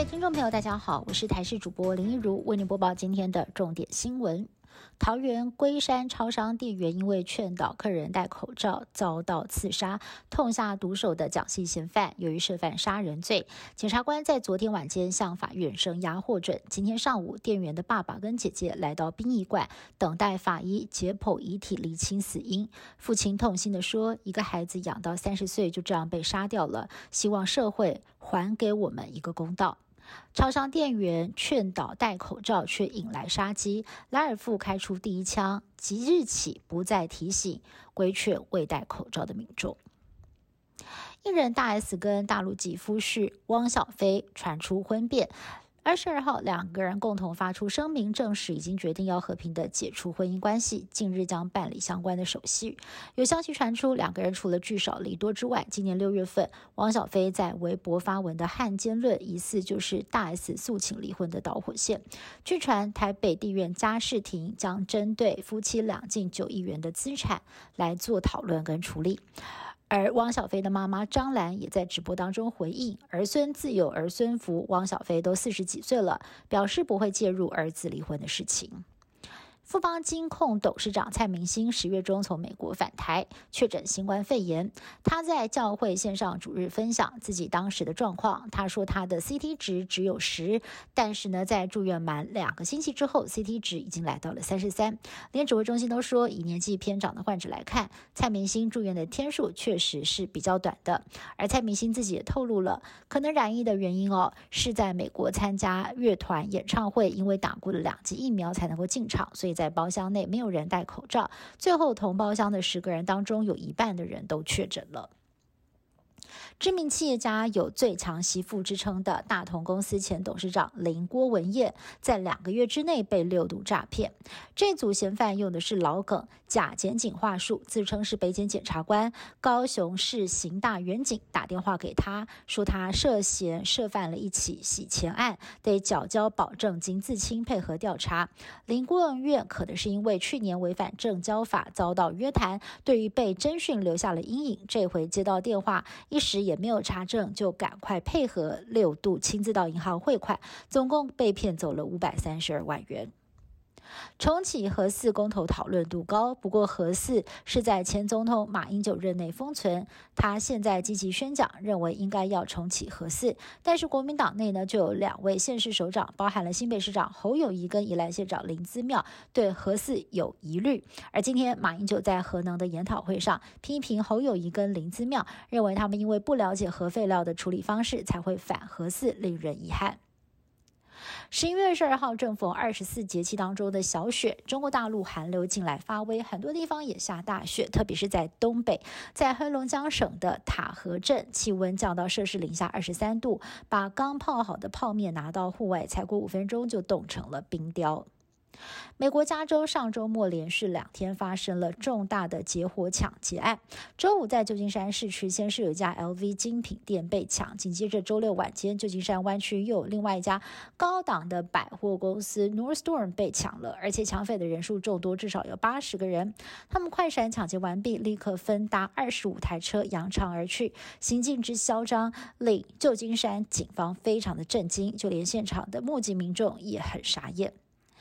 位听众朋友，大家好，我是台视主播林一如，为您播报今天的重点新闻。桃园龟山超商店员因为劝导客人戴口罩，遭到刺杀，痛下毒手的蒋姓嫌犯，由于涉犯杀人罪，检察官在昨天晚间向法院声押获准。今天上午，店员的爸爸跟姐姐来到殡仪馆，等待法医解剖遗体，厘清死因。父亲痛心地说：“一个孩子养到三十岁，就这样被杀掉了，希望社会还给我们一个公道。”超商店员劝导戴口罩，却引来杀机。拉尔夫开出第一枪，即日起不再提醒规劝未戴口罩的民众。艺人大 S 跟大陆籍夫婿汪小菲传出婚变。二十二号，两个人共同发出声明，证实已经决定要和平的解除婚姻关系，近日将办理相关的手续。有消息传出，两个人除了聚少离多之外，今年六月份，汪小菲在微博发文的汉奸论，疑似就是大 S 诉请离婚的导火线。据传，台北地院家事庭将针对夫妻两近九亿元的资产来做讨论跟处理。而汪小菲的妈妈张兰也在直播当中回应：“儿孙自有儿孙福，汪小菲都四十几岁了，表示不会介入儿子离婚的事情。”富邦金控董事长蔡明星十月中从美国返台，确诊新冠肺炎。他在教会线上主日分享自己当时的状况。他说他的 CT 值只有十，但是呢，在住院满两个星期之后，CT 值已经来到了三十三。连指挥中心都说，以年纪偏长的患者来看，蔡明星住院的天数确实是比较短的。而蔡明星自己也透露了，可能染疫的原因哦，是在美国参加乐团演唱会，因为打过了两剂疫苗才能够进场，所以。在包厢内没有人戴口罩，最后同包厢的十个人当中，有一半的人都确诊了。知名企业家有“最强媳妇”之称的大同公司前董事长林郭文燕，在两个月之内被六度诈骗。这组嫌犯用的是老梗假检警话术，自称是北检检察官、高雄市刑大员警，打电话给他说他涉嫌涉犯了一起洗钱案，得缴交保证金自清配合调查。林郭文燕可能是因为去年违反证交法遭到约谈，对于被侦讯留下了阴影。这回接到电话，一时也没有查证，就赶快配合六度亲自到银行汇款，总共被骗走了五百三十二万元。重启核四公投讨论度高，不过核四是在前总统马英九任内封存，他现在积极宣讲，认为应该要重启核四。但是国民党内呢，就有两位县市首长，包含了新北市长侯友谊跟宜兰县长林姿妙，对核四有疑虑。而今天马英九在核能的研讨会上批评侯友谊跟林姿妙，认为他们因为不了解核废料的处理方式，才会反核四，令人遗憾。十一月二十二号，正逢二十四节气当中的小雪，中国大陆寒流进来发威，很多地方也下大雪，特别是在东北，在黑龙江省的塔河镇，气温降到摄氏零下二十三度，把刚泡好的泡面拿到户外，才过五分钟就冻成了冰雕。美国加州上周末连续两天发生了重大的劫火抢劫案。周五在旧金山市区，先是有一家 LV 精品店被抢，紧接着周六晚间，旧金山湾区又有另外一家高档的百货公司 Nordstrom 被抢了，而且抢匪的人数众多，至少有八十个人。他们快闪抢劫完毕，立刻分搭二十五台车扬长而去，行径之嚣张，令旧金山警方非常的震惊，就连现场的目击民众也很傻眼。